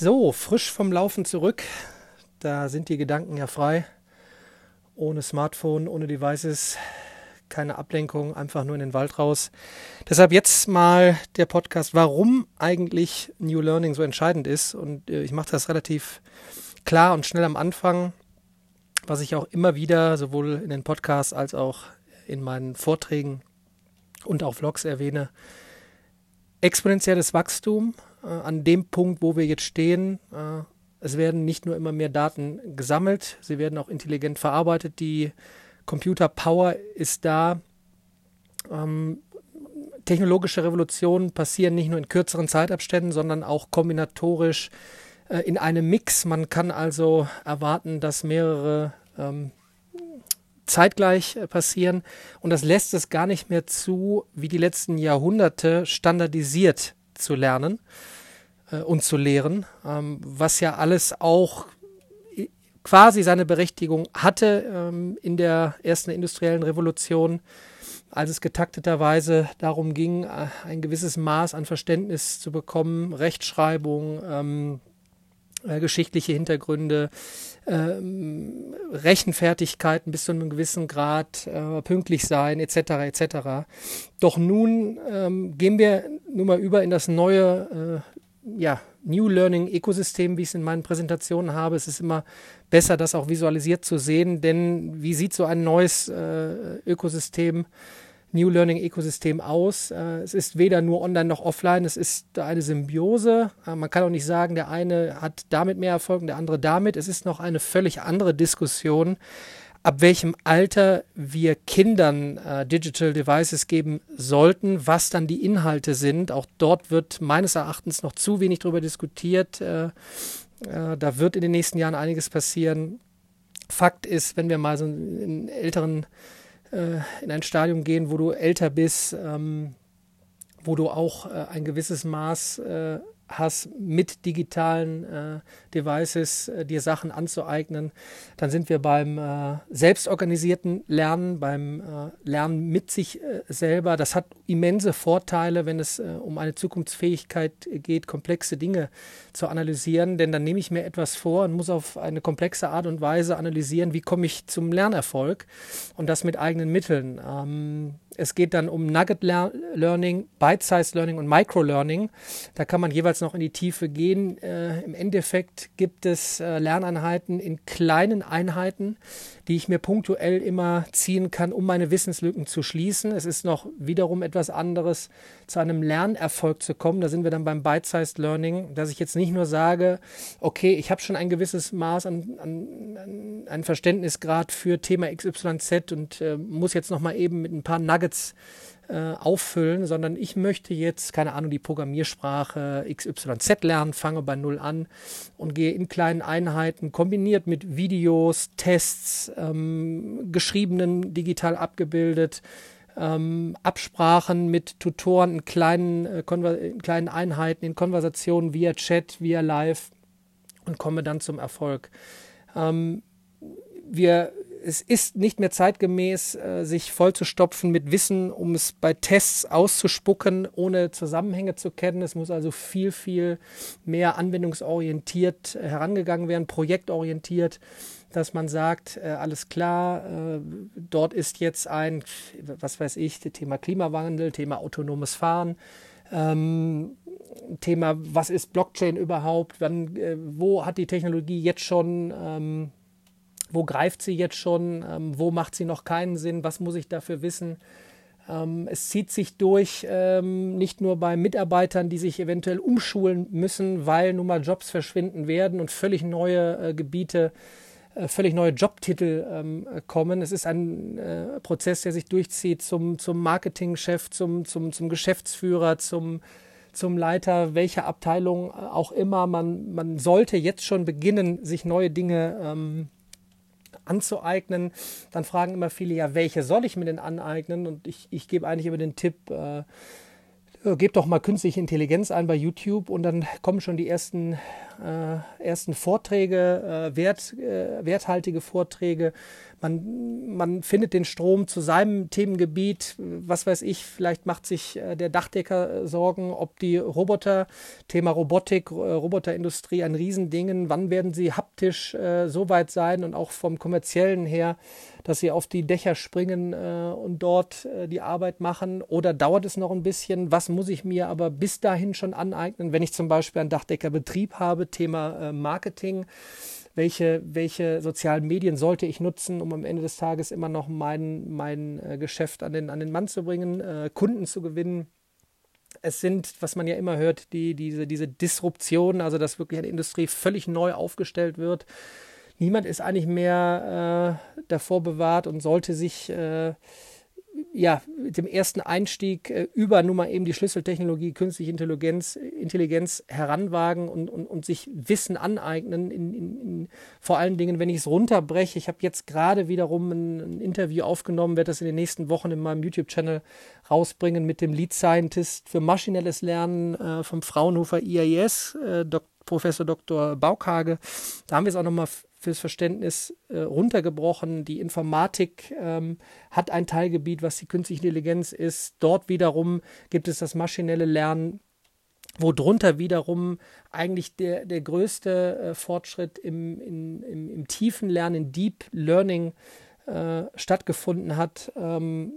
So, frisch vom Laufen zurück. Da sind die Gedanken ja frei. Ohne Smartphone, ohne Devices, keine Ablenkung, einfach nur in den Wald raus. Deshalb jetzt mal der Podcast, warum eigentlich New Learning so entscheidend ist. Und äh, ich mache das relativ klar und schnell am Anfang, was ich auch immer wieder sowohl in den Podcasts als auch in meinen Vorträgen und auch Vlogs erwähne. Exponentielles Wachstum an dem Punkt, wo wir jetzt stehen. Äh, es werden nicht nur immer mehr Daten gesammelt, sie werden auch intelligent verarbeitet. Die Computer Power ist da. Ähm, technologische Revolutionen passieren nicht nur in kürzeren Zeitabständen, sondern auch kombinatorisch äh, in einem Mix. Man kann also erwarten, dass mehrere ähm, zeitgleich äh, passieren und das lässt es gar nicht mehr zu, wie die letzten Jahrhunderte standardisiert zu lernen äh, und zu lehren, ähm, was ja alles auch quasi seine Berechtigung hatte ähm, in der ersten industriellen Revolution, als es getakteterweise darum ging, äh, ein gewisses Maß an Verständnis zu bekommen, Rechtschreibung, ähm, äh, geschichtliche Hintergründe, ähm, Rechenfertigkeiten bis zu einem gewissen Grad, äh, pünktlich sein etc. etc. Doch nun ähm, gehen wir nun mal über in das neue äh, ja, New Learning Ökosystem, wie ich es in meinen Präsentationen habe. Es ist immer besser, das auch visualisiert zu sehen, denn wie sieht so ein neues äh, Ökosystem New Learning Ökosystem aus. Äh, es ist weder nur online noch offline, es ist eine Symbiose. Äh, man kann auch nicht sagen, der eine hat damit mehr Erfolg und der andere damit. Es ist noch eine völlig andere Diskussion, ab welchem Alter wir Kindern äh, Digital Devices geben sollten, was dann die Inhalte sind. Auch dort wird meines Erachtens noch zu wenig darüber diskutiert. Da wird in den nächsten Jahren einiges passieren. Fakt ist, wenn wir mal so in älteren äh, in ein Stadium gehen, wo du älter bist, ähm, wo du auch äh, ein gewisses Maß äh, hast, mit digitalen äh, Devices äh, dir Sachen anzueignen. Dann sind wir beim äh, selbstorganisierten Lernen, beim äh, Lernen mit sich äh, selber. Das hat immense Vorteile, wenn es äh, um eine Zukunftsfähigkeit geht, komplexe Dinge zu analysieren. Denn dann nehme ich mir etwas vor und muss auf eine komplexe Art und Weise analysieren, wie komme ich zum Lernerfolg und das mit eigenen Mitteln. Ähm, es geht dann um Nugget Learning, Bite-Size Learning und Micro Learning. Da kann man jeweils noch in die Tiefe gehen. Äh, Im Endeffekt gibt es äh, Lerneinheiten in kleinen Einheiten, die ich mir punktuell immer ziehen kann, um meine Wissenslücken zu schließen. Es ist noch wiederum etwas anderes, zu einem Lernerfolg zu kommen. Da sind wir dann beim Bite-Sized Learning, dass ich jetzt nicht nur sage, okay, ich habe schon ein gewisses Maß an, an, an Verständnisgrad für Thema XYZ und äh, muss jetzt noch mal eben mit ein paar Nuggets äh, auffüllen, sondern ich möchte jetzt, keine Ahnung, die Programmiersprache XYZ lernen, fange bei Null an und gehe in kleinen Einheiten kombiniert mit Videos, Tests, ähm, geschriebenen, digital abgebildet, ähm, Absprachen mit Tutoren in kleinen, äh, in kleinen Einheiten, in Konversationen via Chat, via Live und komme dann zum Erfolg. Ähm, wir es ist nicht mehr zeitgemäß, äh, sich vollzustopfen mit Wissen, um es bei Tests auszuspucken, ohne Zusammenhänge zu kennen. Es muss also viel, viel mehr anwendungsorientiert äh, herangegangen werden, projektorientiert, dass man sagt, äh, alles klar, dort ist jetzt ein, was weiß ich, Thema Klimawandel, Thema autonomes Fahren. Ähm, Thema, was ist Blockchain überhaupt? Wann, wo hat die Technologie jetzt schon ähm, wo greift sie jetzt schon? Ähm, wo macht sie noch keinen Sinn? Was muss ich dafür wissen? Ähm, es zieht sich durch, ähm, nicht nur bei Mitarbeitern, die sich eventuell umschulen müssen, weil nun mal Jobs verschwinden werden und völlig neue äh, Gebiete, äh, völlig neue Jobtitel ähm, kommen. Es ist ein äh, Prozess, der sich durchzieht zum, zum Marketingchef, zum, zum, zum Geschäftsführer, zum zum Leiter welcher Abteilung auch immer. Man, man sollte jetzt schon beginnen, sich neue Dinge ähm, anzueignen. Dann fragen immer viele, ja, welche soll ich mir denn aneignen? Und ich, ich gebe eigentlich immer den Tipp, äh, gebt doch mal künstliche Intelligenz ein bei YouTube und dann kommen schon die ersten, äh, ersten Vorträge, äh, wert, äh, werthaltige Vorträge. Man, man findet den Strom zu seinem Themengebiet. Was weiß ich, vielleicht macht sich äh, der Dachdecker äh, Sorgen, ob die Roboter, Thema Robotik, äh, Roboterindustrie ein Riesending. Wann werden sie haptisch äh, so weit sein und auch vom kommerziellen her, dass sie auf die Dächer springen äh, und dort äh, die Arbeit machen? Oder dauert es noch ein bisschen? Was muss ich mir aber bis dahin schon aneignen, wenn ich zum Beispiel einen Dachdeckerbetrieb habe? Thema Marketing welche, welche sozialen Medien sollte ich nutzen, um am Ende des Tages immer noch mein, mein äh, Geschäft an den, an den Mann zu bringen, äh, Kunden zu gewinnen. Es sind, was man ja immer hört, die, diese, diese Disruption, also dass wirklich eine Industrie völlig neu aufgestellt wird. Niemand ist eigentlich mehr äh, davor bewahrt und sollte sich äh, ja, mit dem ersten Einstieg äh, über nun mal eben die Schlüsseltechnologie künstliche Intelligenz, Intelligenz heranwagen und, und, und sich Wissen aneignen. In, in, in, vor allen Dingen, wenn ich es runterbreche. Ich habe jetzt gerade wiederum ein, ein, Interview aufgenommen, werde das in den nächsten Wochen in meinem YouTube-Channel rausbringen mit dem Lead Scientist für maschinelles Lernen äh, vom Fraunhofer IAIS, äh, Dok Professor Dr. Baukage. Da haben wir es auch nochmal fürs Verständnis äh, runtergebrochen. Die Informatik ähm, hat ein Teilgebiet, was die künstliche Intelligenz ist. Dort wiederum gibt es das maschinelle Lernen, wo drunter wiederum eigentlich der, der größte äh, Fortschritt im, in, im, im, tiefen Lernen, Deep Learning äh, stattgefunden hat, ähm,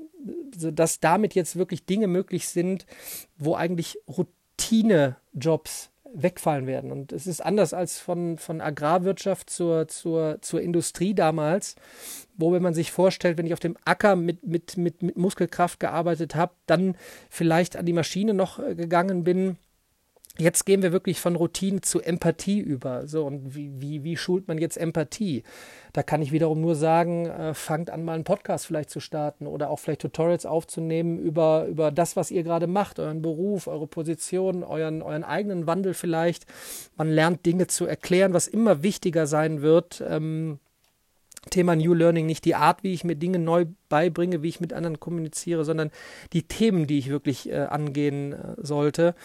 sodass damit jetzt wirklich Dinge möglich sind, wo eigentlich Routine-Jobs wegfallen werden. Und es ist anders als von, von Agrarwirtschaft zur, zur, zur Industrie damals, wo, wenn man sich vorstellt, wenn ich auf dem Acker mit, mit, mit, mit Muskelkraft gearbeitet habe, dann vielleicht an die Maschine noch äh, gegangen bin, Jetzt gehen wir wirklich von Routine zu Empathie über. So, und wie, wie, wie schult man jetzt Empathie? Da kann ich wiederum nur sagen, äh, fangt an, mal einen Podcast vielleicht zu starten oder auch vielleicht Tutorials aufzunehmen über, über das, was ihr gerade macht, euren Beruf, eure Position, euren, euren eigenen Wandel vielleicht. Man lernt Dinge zu erklären, was immer wichtiger sein wird. Ähm, Thema New Learning nicht die Art, wie ich mir Dinge neu beibringe, wie ich mit anderen kommuniziere, sondern die Themen, die ich wirklich äh, angehen äh, sollte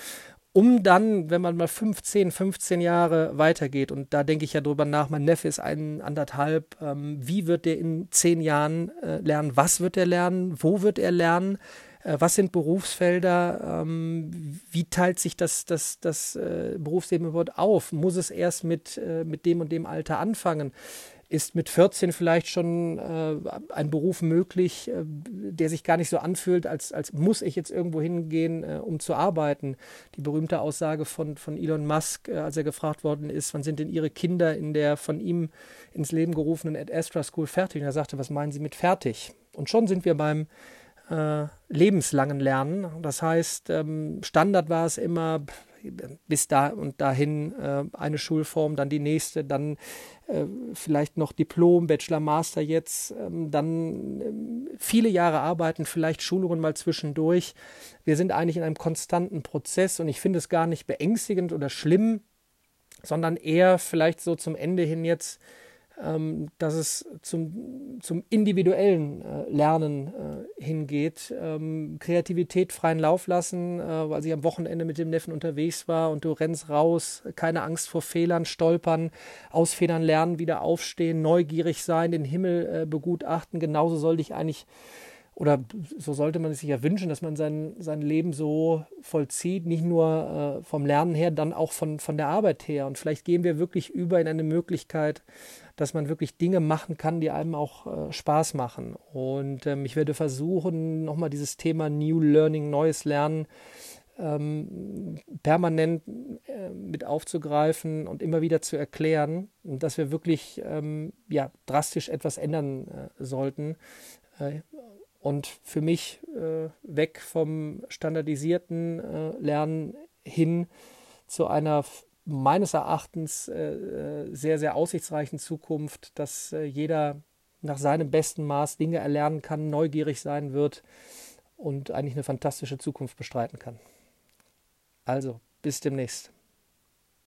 um dann, wenn man mal 15, 15 Jahre weitergeht, und da denke ich ja drüber nach, mein Neffe ist ein, anderthalb, ähm, wie wird der in zehn Jahren äh, lernen, was wird er lernen, wo wird er lernen, äh, was sind Berufsfelder, ähm, wie teilt sich das, das, das äh, Berufsleben überhaupt auf, muss es erst mit, äh, mit dem und dem Alter anfangen, ist mit 14 vielleicht schon äh, ein Beruf möglich, äh, der sich gar nicht so anfühlt, als, als muss ich jetzt irgendwo hingehen, äh, um zu arbeiten. Die berühmte Aussage von, von Elon Musk, äh, als er gefragt worden ist, wann sind denn Ihre Kinder in der von ihm ins Leben gerufenen Ad Astra School fertig? Und er sagte, was meinen Sie mit fertig? Und schon sind wir beim äh, lebenslangen Lernen. Das heißt, ähm, Standard war es immer, bis da und dahin äh, eine Schulform, dann die nächste, dann äh, vielleicht noch Diplom, Bachelor, Master jetzt, ähm, dann äh, viele Jahre arbeiten, vielleicht Schulungen mal zwischendurch. Wir sind eigentlich in einem konstanten Prozess und ich finde es gar nicht beängstigend oder schlimm, sondern eher vielleicht so zum Ende hin jetzt ähm, dass es zum, zum individuellen äh, Lernen äh, hingeht. Ähm, Kreativität freien Lauf lassen, äh, weil ich am Wochenende mit dem Neffen unterwegs war und du rennst raus, keine Angst vor Fehlern, stolpern, aus Fehlern lernen, wieder aufstehen, neugierig sein, den Himmel äh, begutachten. Genauso sollte ich eigentlich oder so sollte man es sich ja wünschen, dass man sein, sein Leben so vollzieht, nicht nur äh, vom Lernen her, dann auch von, von der Arbeit her. Und vielleicht gehen wir wirklich über in eine Möglichkeit, dass man wirklich Dinge machen kann, die einem auch äh, Spaß machen. Und ähm, ich werde versuchen, nochmal dieses Thema New Learning, neues Lernen ähm, permanent äh, mit aufzugreifen und immer wieder zu erklären, dass wir wirklich ähm, ja, drastisch etwas ändern äh, sollten. Und für mich äh, weg vom standardisierten äh, Lernen hin zu einer meines Erachtens äh, äh, sehr, sehr aussichtsreichen Zukunft, dass äh, jeder nach seinem besten Maß Dinge erlernen kann, neugierig sein wird und eigentlich eine fantastische Zukunft bestreiten kann. Also, bis demnächst.